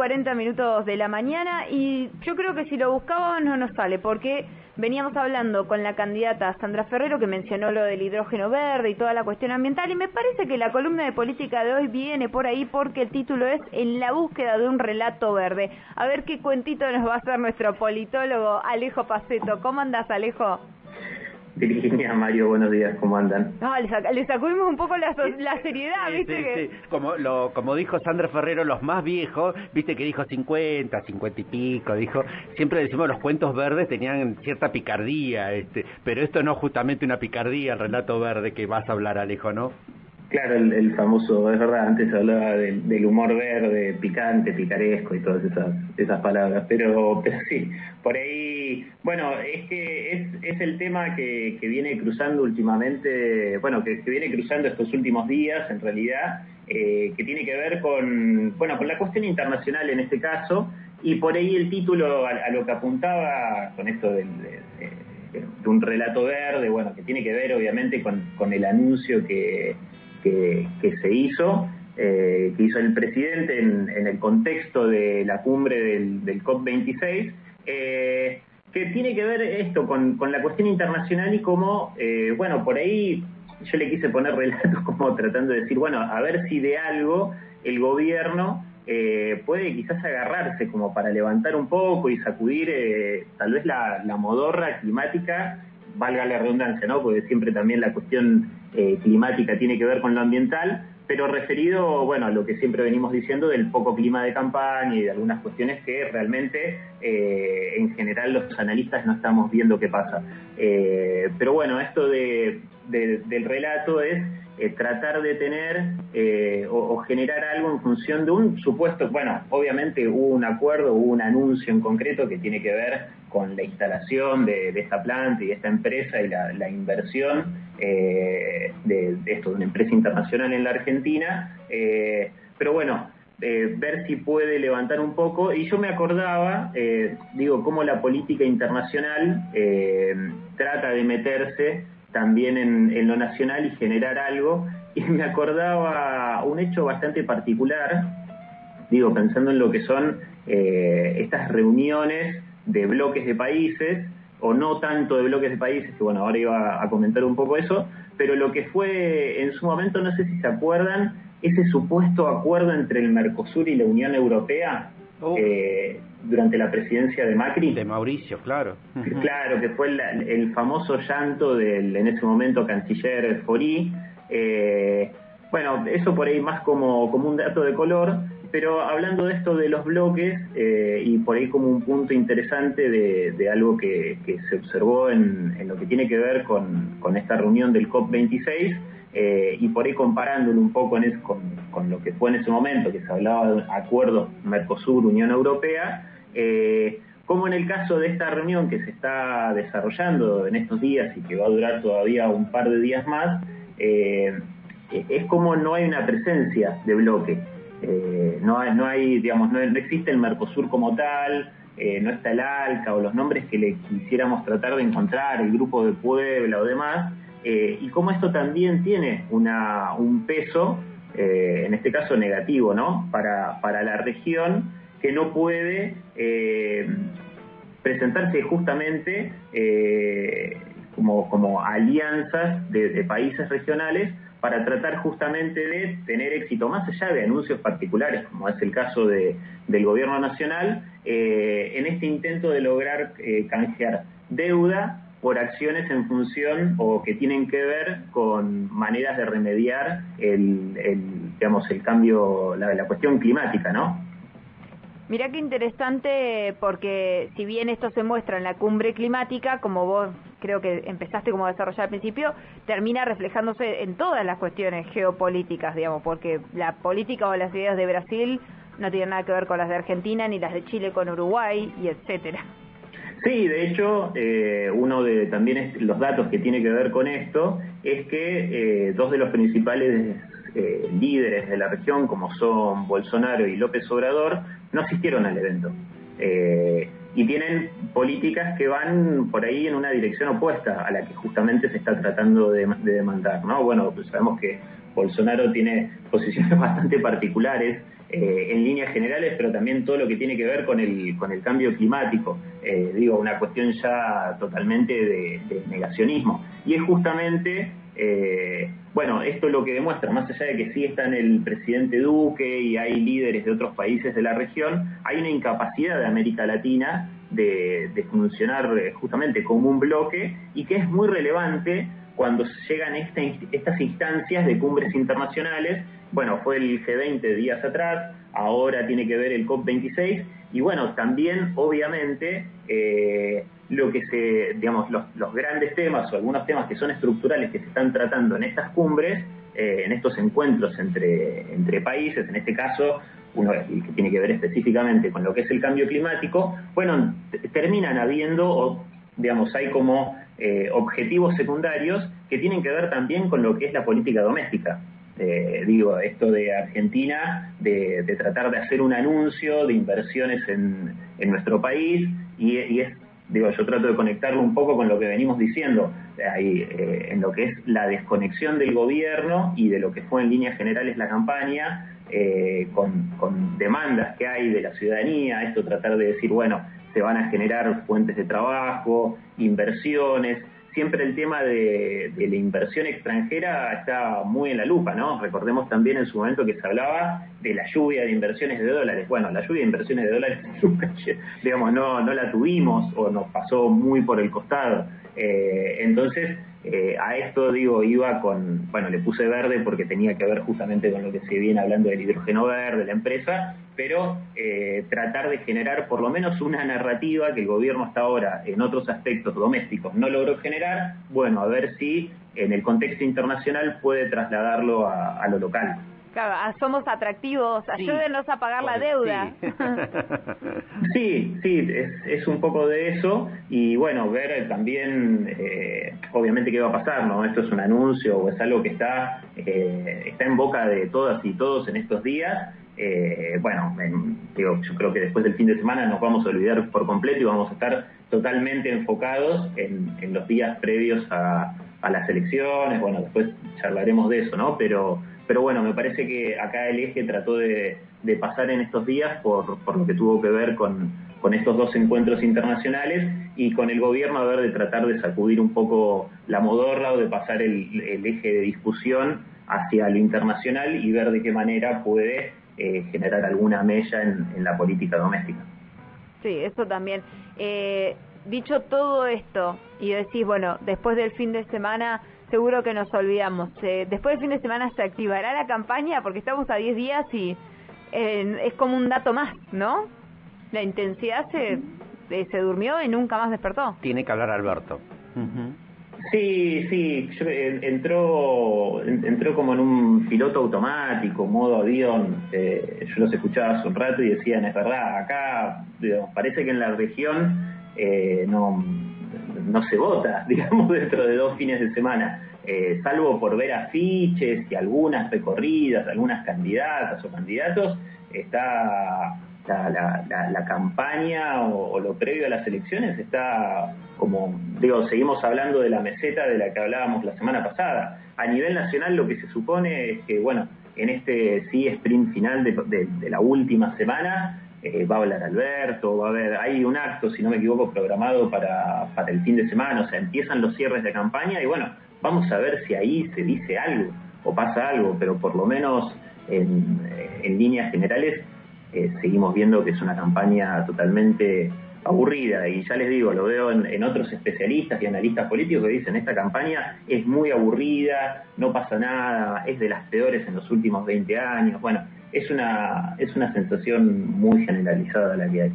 40 minutos de la mañana y yo creo que si lo buscábamos no nos sale porque veníamos hablando con la candidata Sandra Ferrero que mencionó lo del hidrógeno verde y toda la cuestión ambiental y me parece que la columna de política de hoy viene por ahí porque el título es En la búsqueda de un relato verde. A ver qué cuentito nos va a hacer nuestro politólogo Alejo Paceto. ¿Cómo andas Alejo? Virginia, Mario, buenos días, ¿cómo andan? No, le, sacudimos un poco la, seriedad, ¿viste? Sí, Como, lo, como dijo Sandra Ferrero, los más viejos, ¿viste? Que dijo 50, 50 y pico, dijo, siempre decimos los cuentos verdes tenían cierta picardía, este, pero esto no es justamente una picardía, el relato verde que vas a hablar, Alejo, ¿no? Claro, el, famoso, es verdad, antes hablaba del, humor verde, picante, picaresco y todas esas, esas palabras, pero, pero sí, por ahí, bueno, es que es, el tema que, que viene cruzando últimamente, bueno, que, viene cruzando estos últimos días, en realidad, eh, que tiene que ver con, bueno, con la cuestión internacional en este caso, y por ahí el título a, lo que apuntaba con esto del, de, un relato verde, bueno, que tiene que ver obviamente con el anuncio que que, se hizo, eh, que hizo el presidente en, el contexto de la cumbre del, COP26, eh, que tiene que ver esto con, la cuestión internacional y cómo, eh, bueno, por ahí yo le quise poner relatos como tratando de decir, bueno, a ver si de algo el gobierno puede quizás agarrarse como para levantar un poco y sacudir tal vez la, la modorra climática valga la redundancia, ¿no? Porque siempre también la cuestión eh, climática tiene que ver con lo ambiental, pero referido, bueno, a lo que siempre venimos diciendo del poco clima de campaña y de algunas cuestiones que realmente eh, en general los analistas no estamos viendo qué pasa. Eh, pero bueno, esto de, del relato es tratar de tener o, generar algo en función de un supuesto, bueno, obviamente hubo un acuerdo, hubo un anuncio en concreto que tiene que ver con la instalación de, esta planta y de esta empresa y la, inversión eh, de, esto, de una empresa internacional en la Argentina. Eh, pero bueno, eh, ver si puede levantar un poco. Y yo me acordaba, digo, cómo la política internacional trata de meterse también en, lo nacional y generar algo. Y me acordaba un hecho bastante particular, digo, pensando en lo que son estas reuniones de bloques de países, o no tanto de bloques de países, que bueno, ahora iba a comentar un poco eso, pero lo que fue en su momento, no sé si se acuerdan, ese supuesto acuerdo entre el Mercosur y la Unión Europea oh. eh, durante la presidencia de Macri. De Mauricio, claro. Claro, que fue el, famoso llanto del, en ese momento, canciller Forí. Eh, bueno, eso por ahí más como, como un dato de color, pero hablando de esto de los bloques, eh, y por ahí como un punto interesante de, algo que, se observó en, lo que tiene que ver con, esta reunión del COP26, eh, y por ahí comparándolo un poco con, lo que fue en ese momento, que se hablaba de acuerdos Mercosur-Unión Europea, eh, como en el caso de esta reunión que se está desarrollando en estos días y que va a durar todavía un par de días más, es como no hay una presencia de bloque. Eh, no, hay, no hay, digamos, no, existe el Mercosur como tal, eh, no está el ALCA o los nombres que le quisiéramos tratar de encontrar, el Grupo de Puebla o demás, eh, y como esto también tiene una, un peso, en este caso negativo, ¿no? Para, para la región que no puede presentarse justamente como, como alianzas de países regionales para tratar justamente de tener éxito, más allá de anuncios particulares, como es el caso de, del Gobierno Nacional, eh, en este intento de lograr eh, canjear deuda por acciones en función o que tienen que ver con maneras de remediar el, digamos, el cambio, la, cuestión climática, ¿no? Mira qué interesante porque si bien esto se muestra en la cumbre climática, como vos creo que empezaste como a desarrollar al principio, termina reflejándose en todas las cuestiones geopolíticas, digamos, porque la política o las ideas de Brasil no tienen nada que ver con las de Argentina ni las de Chile con Uruguay y etcétera. Sí, de hecho, eh, uno de también los datos que tiene que ver con esto es que eh, dos de los principales eh, líderes de la región, como son Bolsonaro y López Obrador, no asistieron al evento. Eh, y tienen políticas que van por ahí en una dirección opuesta a la que justamente se está tratando de, demandar. ¿no? Bueno, pues sabemos que Bolsonaro tiene posiciones bastante particulares eh, en líneas generales, pero también todo lo que tiene que ver con el, con el cambio climático. Eh, digo, una cuestión ya totalmente de, negacionismo. Y es justamente, eh, bueno, esto es lo que demuestra, más allá de que sí está en el presidente Duque y hay líderes de otros países de la región, hay una incapacidad de América Latina de, de funcionar justamente como un bloque y que es muy relevante cuando llegan estas instancias de cumbres internacionales. Bueno, fue el G20 días atrás, ahora tiene que ver el COP26 y bueno, también obviamente eh, lo que se, digamos, los, grandes temas o algunos temas que son estructurales que se están tratando en estas cumbres, eh, en estos encuentros entre, países, en este caso uno que tiene que ver específicamente con lo que es el cambio climático, bueno, terminan habiendo, digamos, hay como eh, objetivos secundarios que tienen que ver también con lo que es la política doméstica. Eh, digo, esto de Argentina, de, tratar de hacer un anuncio de inversiones en, nuestro país, y, es, digo, yo trato de conectarlo un poco con lo que venimos diciendo, eh, en lo que es la desconexión del gobierno y de lo que fue en líneas generales la campaña, con demandas que hay de la ciudadanía, esto tratar de decir, bueno, se van a generar fuentes de trabajo, inversiones. Siempre el tema de, la inversión extranjera está muy en la lupa, ¿no? Recordemos también en su momento que se hablaba de la lluvia de inversiones de dólares. Bueno, la lluvia de inversiones de dólares, digamos, no, la tuvimos o nos pasó muy por el costado. Eh, entonces, eh, a esto digo, iba con, bueno, le puse verde porque tenía que ver justamente con lo que se viene hablando del hidrógeno verde, la empresa, pero eh, tratar de generar por lo menos una narrativa que el gobierno hasta ahora en otros aspectos domésticos no logró generar, bueno, a ver si en el contexto internacional puede trasladarlo a lo local. Claro, somos atractivos, ayúdenos a pagar la deuda. Sí, sí, es, un poco de eso y bueno, ver también, eh, obviamente, qué va a pasar, ¿no? Esto es un anuncio o es algo que está, eh, está en boca de todas y todos en estos días. Eh, bueno, yo creo que después del fin de semana nos vamos a olvidar por completo y vamos a estar totalmente enfocados en, los días previos a, a las elecciones. Bueno, después charlaremos de eso, ¿no? Pero pero bueno, me parece que acá el eje trató de, pasar en estos días por, lo que tuvo que ver con, estos dos encuentros internacionales y con el gobierno a ver de tratar de sacudir un poco la modorra o de pasar el, eje de discusión hacia lo internacional y ver de qué manera puede eh, generar alguna mella en, la política doméstica. Sí, eso también. Eh, dicho todo esto y decís, bueno, después del fin de semana seguro que nos olvidamos. Eh, después del fin de semana se activará la campaña porque estamos a 10 días y eh, es como un dato más, ¿no? La intensidad se, eh, se durmió y nunca más despertó. Tiene que hablar Alberto. Sí, sí, entró, entró como en un piloto automático, modo avión. yo los escuchaba hace un rato y decían, es verdad, acá parece que en la región no no se vota, digamos, dentro de dos fines de semana, eh, salvo por ver afiches y algunas recorridas, algunas candidatas o candidatos, está la, campaña o, lo previo a las elecciones está como, digo, seguimos hablando de la meseta de la que hablábamos la semana pasada. A nivel nacional lo que se supone es que, bueno, en este sí sprint final de la última semana, eh, va a hablar Alberto, va a haber, hay un acto, si no me equivoco, programado para, para el fin de semana, o sea, empiezan los cierres de campaña y bueno, vamos a ver si ahí se dice algo o pasa algo, pero por lo menos en, eh, líneas generales eh, seguimos viendo que es una campaña totalmente aburrida y ya les digo, lo veo en, en, otros especialistas y analistas políticos que dicen esta campaña es muy aburrida, no pasa nada, es de las peores en los últimos 20 años, bueno, es una, es una sensación muy generalizada la que hay.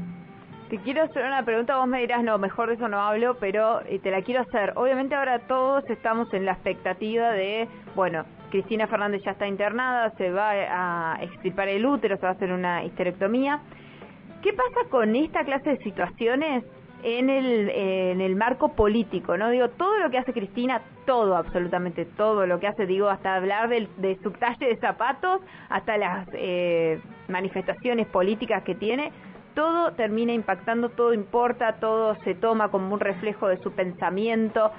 Te quiero hacer una pregunta, vos me dirás, no, mejor de eso no hablo, pero eh, te la quiero hacer. Obviamente ahora todos estamos en la expectativa de, bueno, Cristina Fernández ya está internada, se va a extirpar el útero, se va a hacer una histerectomía. ¿Qué pasa con esta clase de situaciones en el, en el marco político, ¿no? Digo, todo lo que hace Cristina, todo, absolutamente todo lo que hace, digo, hasta hablar de, de su talle de zapatos, hasta las eh, manifestaciones políticas que tiene, todo termina impactando, todo importa, todo se toma como un reflejo de su pensamiento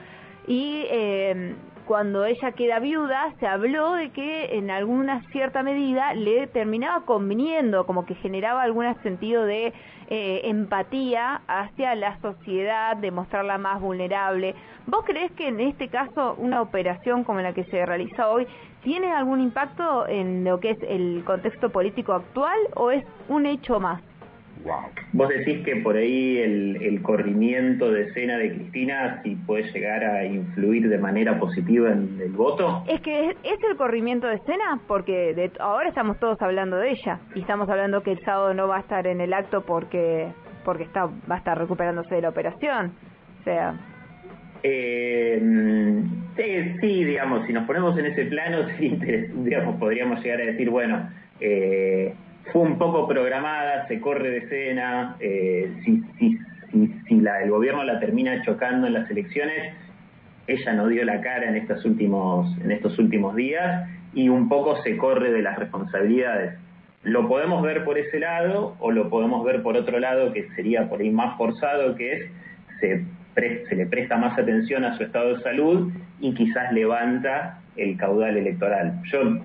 y eh, cuando ella queda viuda, se habló de que en alguna cierta medida le terminaba conviniendo, como que generaba algún sentido de eh, empatía hacia la sociedad, de mostrarla más vulnerable. ¿Vos crees que en este caso una operación como la que se realiza hoy tiene algún impacto en lo que es el contexto político actual o es un hecho más? Vos decís que por ahí el, corrimiento de escena de Cristina si puede llegar a influir de manera positiva en el voto. Es que es, el corrimiento de escena porque de, ahora estamos todos hablando de ella y estamos hablando que el sábado no va a estar en el acto porque porque está va a estar recuperándose de la operación. O sea. Eh, sí, sí, digamos, si nos ponemos en ese plano, sí, digamos, podríamos llegar a decir, bueno, eh, fue un poco programada, se corre de escena, eh, si, si, si, la, el gobierno la termina chocando en las elecciones, ella no dio la cara en estos últimos, en estos últimos días y un poco se corre de las responsabilidades. Lo podemos ver por ese lado o lo podemos ver por otro lado que sería por ahí más forzado, que es se, se le presta más atención a su estado de salud y quizás levanta el caudal electoral. Yo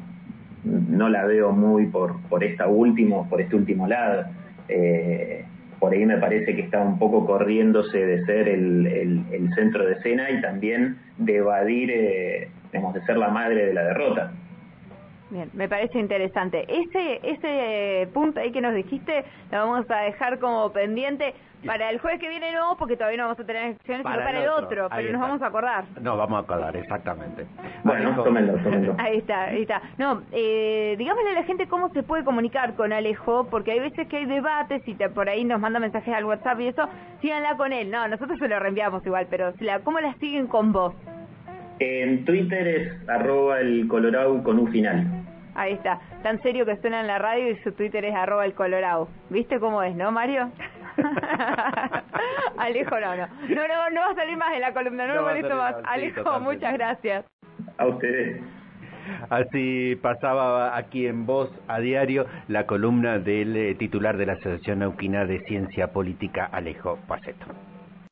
no la veo muy por, por esta último, por este último lado. Eh, por ahí me parece que está un poco corriéndose de ser el, el, centro de escena y también de evadir, eh, de ser la madre de la derrota. Bien, me parece interesante. Ese, ese punto ahí que nos dijiste lo vamos a dejar como pendiente para el jueves que viene no, porque todavía no vamos a tener elecciones, para sino para el otro, pero nos vamos a acordar. No, vamos a acordar, exactamente. Bueno, tómenlo, tómenlo. Ahí está, ahí está. No, eh, digámosle a la gente cómo se puede comunicar con Alejo, porque hay veces que hay debates y te, por ahí nos manda mensajes al WhatsApp y eso, síganla con él. No, nosotros se lo reenviamos igual, pero la, ¿cómo la siguen con vos? En Twitter es arroba el colorado con un final. Ahí está, tan serio que suena en la radio y su Twitter es arroba el colorado. ¿Viste cómo es, no, Mario? Alejo, no, no. No, no, no va a salir más de la columna, no, me molesto más. Alejo, muchas gracias. A ustedes. Así pasaba aquí en Voz a Diario la columna del eh, titular de la Asociación Neuquina de Ciencia Política, Alejo Paceto.